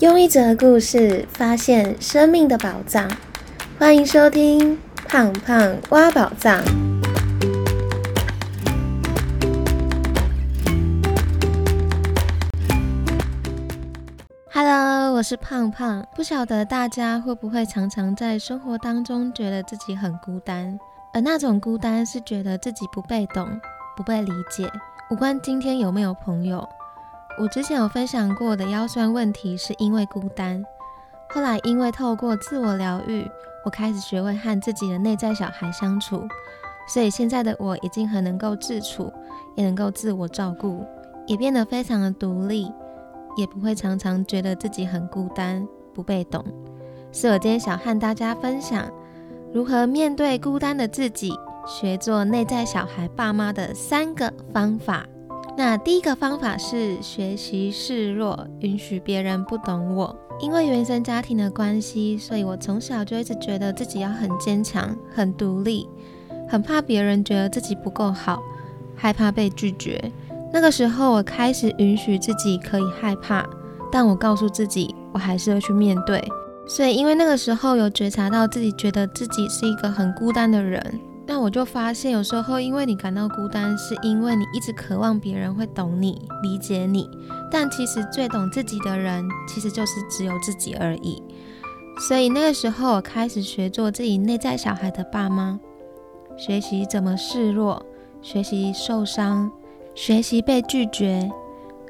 用一则故事发现生命的宝藏，欢迎收听《胖胖挖宝藏》。Hello，我是胖胖。不晓得大家会不会常常在生活当中觉得自己很孤单，而那种孤单是觉得自己不被懂、不被理解，无关今天有没有朋友。我之前有分享过的腰酸问题，是因为孤单。后来因为透过自我疗愈，我开始学会和自己的内在小孩相处，所以现在的我已经很能够自处，也能够自我照顾，也变得非常的独立，也不会常常觉得自己很孤单、不被懂。所以我今天想和大家分享，如何面对孤单的自己，学做内在小孩爸妈的三个方法。那第一个方法是学习示弱，允许别人不懂我。因为原生家庭的关系，所以我从小就一直觉得自己要很坚强、很独立，很怕别人觉得自己不够好，害怕被拒绝。那个时候，我开始允许自己可以害怕，但我告诉自己，我还是要去面对。所以，因为那个时候有觉察到自己觉得自己是一个很孤单的人。那我就发现，有时候因为你感到孤单，是因为你一直渴望别人会懂你、理解你。但其实最懂自己的人，其实就是只有自己而已。所以那个时候，我开始学做自己内在小孩的爸妈，学习怎么示弱，学习受伤，学习被拒绝，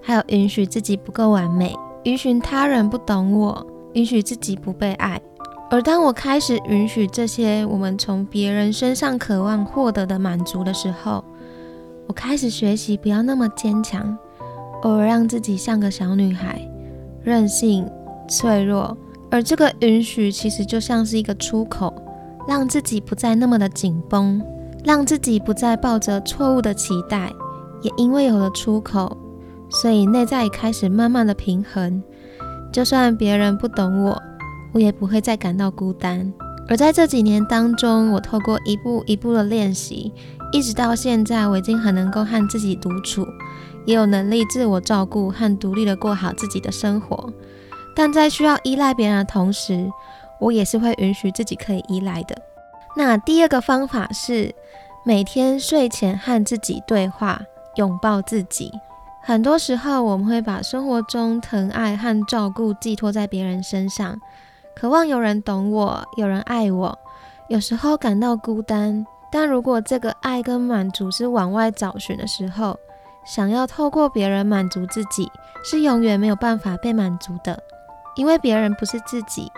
还有允许自己不够完美，允许他人不懂我，允许自己不被爱。而当我开始允许这些我们从别人身上渴望获得的满足的时候，我开始学习不要那么坚强，偶尔让自己像个小女孩，任性、脆弱。而这个允许其实就像是一个出口，让自己不再那么的紧绷，让自己不再抱着错误的期待。也因为有了出口，所以内在也开始慢慢的平衡。就算别人不懂我。我也不会再感到孤单。而在这几年当中，我透过一步一步的练习，一直到现在，我已经很能够和自己独处，也有能力自我照顾和独立的过好自己的生活。但在需要依赖别人的同时，我也是会允许自己可以依赖的。那第二个方法是每天睡前和自己对话，拥抱自己。很多时候，我们会把生活中疼爱和照顾寄托在别人身上。渴望有人懂我，有人爱我，有时候感到孤单。但如果这个爱跟满足是往外找寻的时候，想要透过别人满足自己，是永远没有办法被满足的。因为别人不是自己，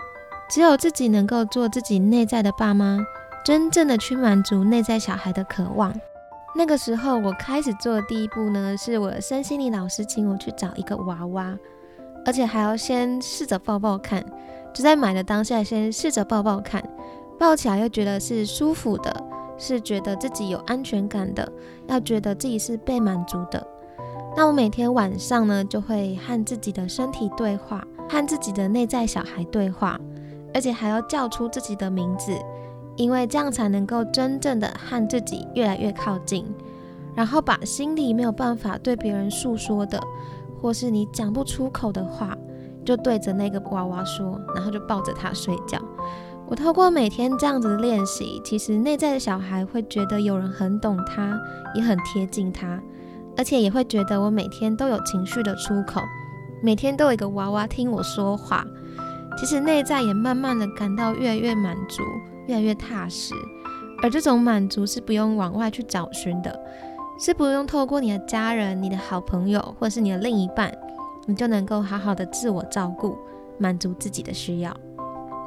只有自己能够做自己内在的爸妈，真正的去满足内在小孩的渴望。那个时候，我开始做的第一步呢，是我的身心灵老师请我去找一个娃娃，而且还要先试着抱抱看。就在买的当下，先试着抱抱看，抱起来又觉得是舒服的，是觉得自己有安全感的，要觉得自己是被满足的。那我每天晚上呢，就会和自己的身体对话，和自己的内在小孩对话，而且还要叫出自己的名字，因为这样才能够真正的和自己越来越靠近，然后把心里没有办法对别人诉说的，或是你讲不出口的话。就对着那个娃娃说，然后就抱着他睡觉。我透过每天这样子的练习，其实内在的小孩会觉得有人很懂他，也很贴近他，而且也会觉得我每天都有情绪的出口，每天都有一个娃娃听我说话。其实内在也慢慢的感到越来越满足，越来越踏实。而这种满足是不用往外去找寻的，是不用透过你的家人、你的好朋友，或是你的另一半。你就能够好好的自我照顾，满足自己的需要。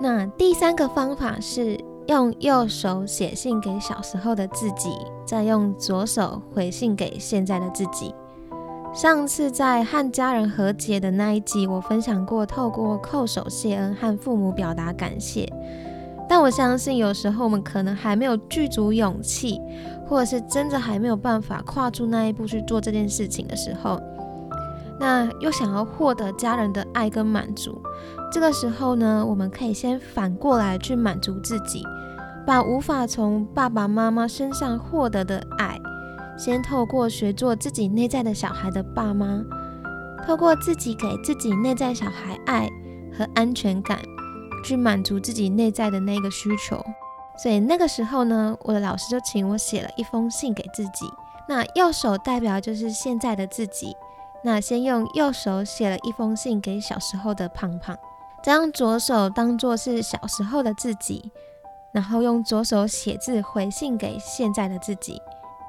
那第三个方法是用右手写信给小时候的自己，再用左手回信给现在的自己。上次在和家人和解的那一集，我分享过透过叩首谢恩和父母表达感谢。但我相信，有时候我们可能还没有具足勇气，或者是真的还没有办法跨出那一步去做这件事情的时候。那又想要获得家人的爱跟满足，这个时候呢，我们可以先反过来去满足自己，把无法从爸爸妈妈身上获得的爱，先透过学做自己内在的小孩的爸妈，透过自己给自己内在小孩爱，和安全感，去满足自己内在的那个需求。所以那个时候呢，我的老师就请我写了一封信给自己。那右手代表就是现在的自己。那先用右手写了一封信给小时候的胖胖，再用左手当做是小时候的自己，然后用左手写字回信给现在的自己。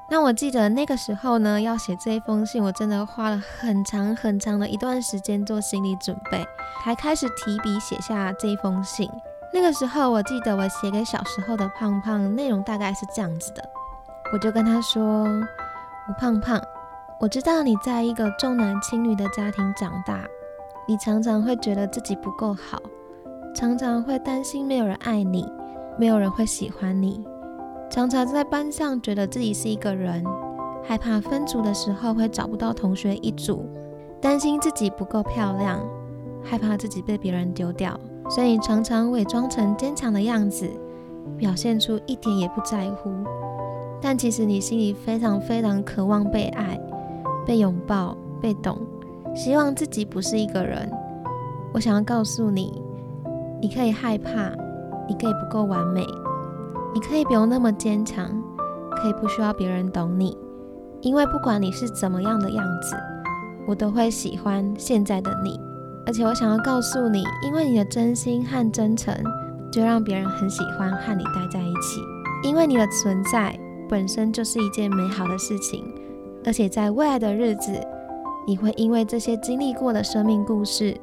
那我记得那个时候呢，要写这一封信，我真的花了很长很长的一段时间做心理准备，才开始提笔写下这一封信。那个时候，我记得我写给小时候的胖胖，内容大概是这样子的：我就跟他说，吴胖胖，我知道你在一个重男轻女的家庭长大，你常常会觉得自己不够好，常常会担心没有人爱你，没有人会喜欢你，常常在班上觉得自己是一个人，害怕分组的时候会找不到同学一组，担心自己不够漂亮，害怕自己被别人丢掉。所以常常伪装成坚强的样子，表现出一点也不在乎。但其实你心里非常非常渴望被爱、被拥抱、被懂，希望自己不是一个人。我想要告诉你，你可以害怕，你可以不够完美，你可以不用那么坚强，可以不需要别人懂你。因为不管你是怎么样的样子，我都会喜欢现在的你。而且我想要告诉你，因为你的真心和真诚，就让别人很喜欢和你待在一起。因为你的存在本身就是一件美好的事情，而且在未来的日子，你会因为这些经历过的生命故事，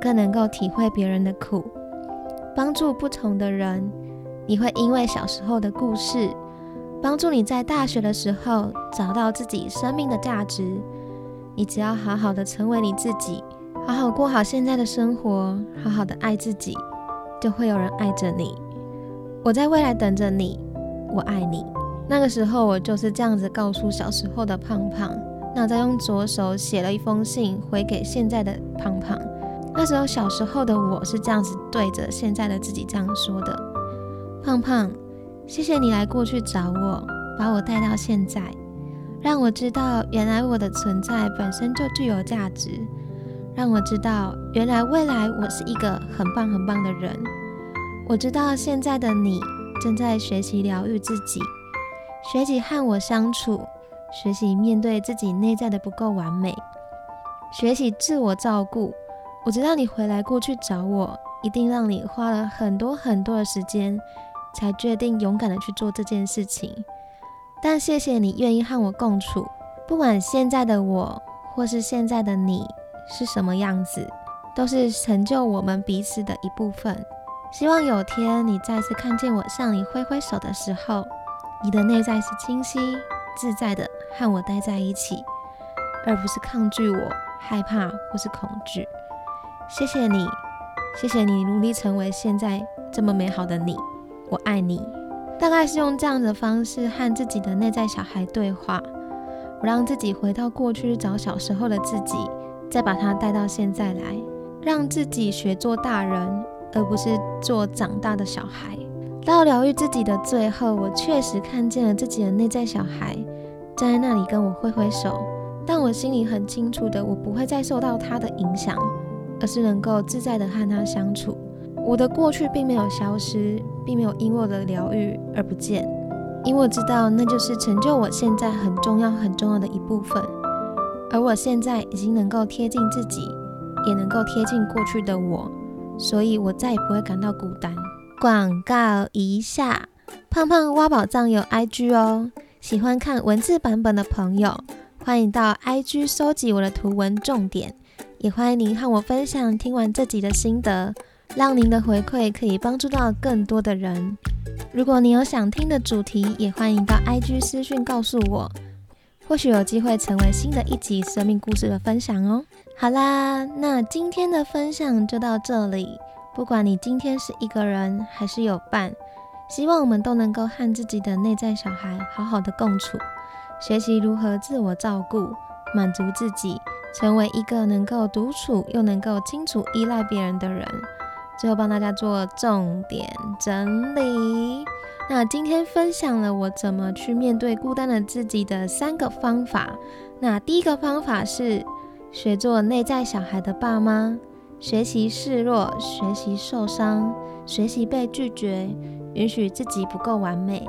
更能够体会别人的苦，帮助不同的人。你会因为小时候的故事，帮助你在大学的时候找到自己生命的价值。你只要好好的成为你自己。好好过好现在的生活，好好的爱自己，就会有人爱着你。我在未来等着你，我爱你。那个时候我就是这样子告诉小时候的胖胖，那再用左手写了一封信回给现在的胖胖。那时候小时候的我是这样子对着现在的自己这样说的：胖胖，谢谢你来过去找我，把我带到现在，让我知道原来我的存在本身就具有价值。让我知道，原来未来我是一个很棒很棒的人。我知道现在的你正在学习疗愈自己，学习和我相处，学习面对自己内在的不够完美，学习自我照顾。我知道你回来过去找我，一定让你花了很多很多的时间，才决定勇敢的去做这件事情。但谢谢你愿意和我共处，不管现在的我或是现在的你。是什么样子，都是成就我们彼此的一部分。希望有天你再次看见我向你挥挥手的时候，你的内在是清晰自在的，和我待在一起，而不是抗拒我、害怕或是恐惧。谢谢你，谢谢你努力成为现在这么美好的你，我爱你。大概是用这样的方式和自己的内在小孩对话，我让自己回到过去找小时候的自己。再把他带到现在来，让自己学做大人，而不是做长大的小孩。到疗愈自己的最后，我确实看见了自己的内在小孩站在那里跟我挥挥手，但我心里很清楚的，我不会再受到他的影响，而是能够自在的和他相处。我的过去并没有消失，并没有因我的疗愈而不见，因为我知道那就是成就我现在很重要很重要的一部分。而我现在已经能够贴近自己，也能够贴近过去的我，所以我再也不会感到孤单。广告一下，胖胖挖宝藏有 IG 哦，喜欢看文字版本的朋友，欢迎到 IG 收集我的图文重点，也欢迎您和我分享听完这集的心得，让您的回馈可以帮助到更多的人。如果你有想听的主题，也欢迎到 IG 私讯告诉我。或许有机会成为新的一集生命故事的分享哦。好啦，那今天的分享就到这里。不管你今天是一个人还是有伴，希望我们都能够和自己的内在小孩好好的共处，学习如何自我照顾，满足自己，成为一个能够独处又能够清楚依赖别人的人。最后帮大家做重点整理。那今天分享了我怎么去面对孤单的自己的三个方法。那第一个方法是学做内在小孩的爸妈，学习示弱，学习受伤，学习被拒绝，允许自己不够完美，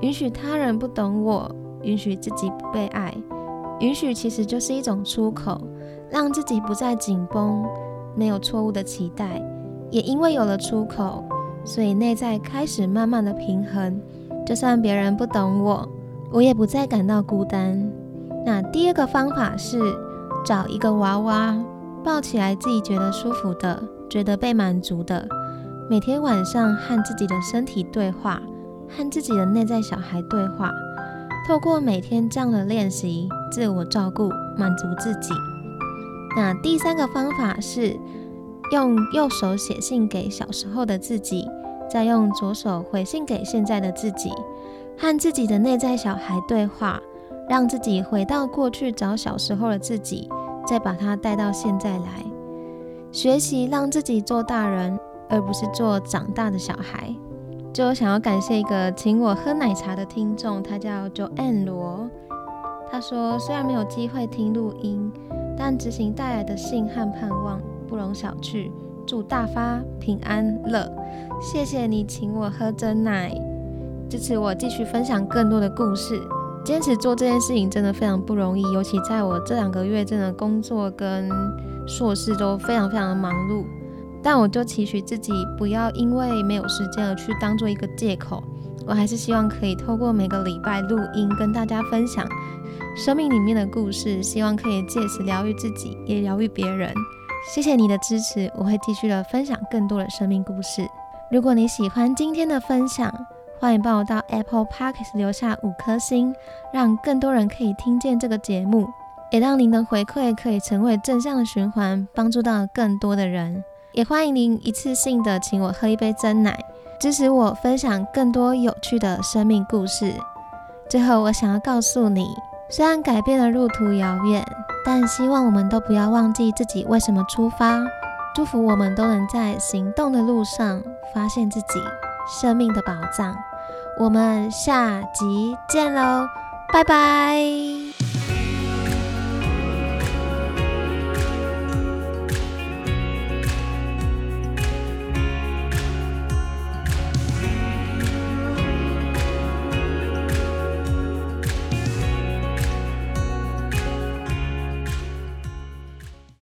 允许他人不懂我，允许自己不被爱，允许其实就是一种出口，让自己不再紧绷，没有错误的期待，也因为有了出口，所以内在开始慢慢的平衡。就算别人不懂我，我也不再感到孤单。那第二个方法是找一个娃娃，抱起来自己觉得舒服的，觉得被满足的。每天晚上和自己的身体对话，和自己的内在小孩对话。透过每天这样的练习，自我照顾，满足自己。那第三个方法是用右手写信给小时候的自己。再用左手回信给现在的自己，和自己的内在小孩对话，让自己回到过去找小时候的自己，再把它带到现在来，学习让自己做大人，而不是做长大的小孩。就想要感谢一个请我喝奶茶的听众，他叫 Joanne 罗。他说：“虽然没有机会听录音，但执行带来的信和盼望不容小觑。祝大发平安乐。”谢谢你请我喝真奶，支持我继续分享更多的故事。坚持做这件事情真的非常不容易，尤其在我这两个月，真的工作跟硕士都非常非常的忙碌。但我就期许自己不要因为没有时间而去当做一个借口。我还是希望可以透过每个礼拜录音跟大家分享生命里面的故事，希望可以借此疗愈自己，也疗愈别人。谢谢你的支持，我会继续的分享更多的生命故事。如果你喜欢今天的分享，欢迎帮我到 Apple Podcast 留下五颗星，让更多人可以听见这个节目，也让您的回馈可以成为正向的循环，帮助到更多的人。也欢迎您一次性的请我喝一杯真奶，支持我分享更多有趣的生命故事。最后，我想要告诉你，虽然改变的路途遥远，但希望我们都不要忘记自己为什么出发。祝福我们都能在行动的路上发现自己生命的宝藏。我们下集见喽，拜拜。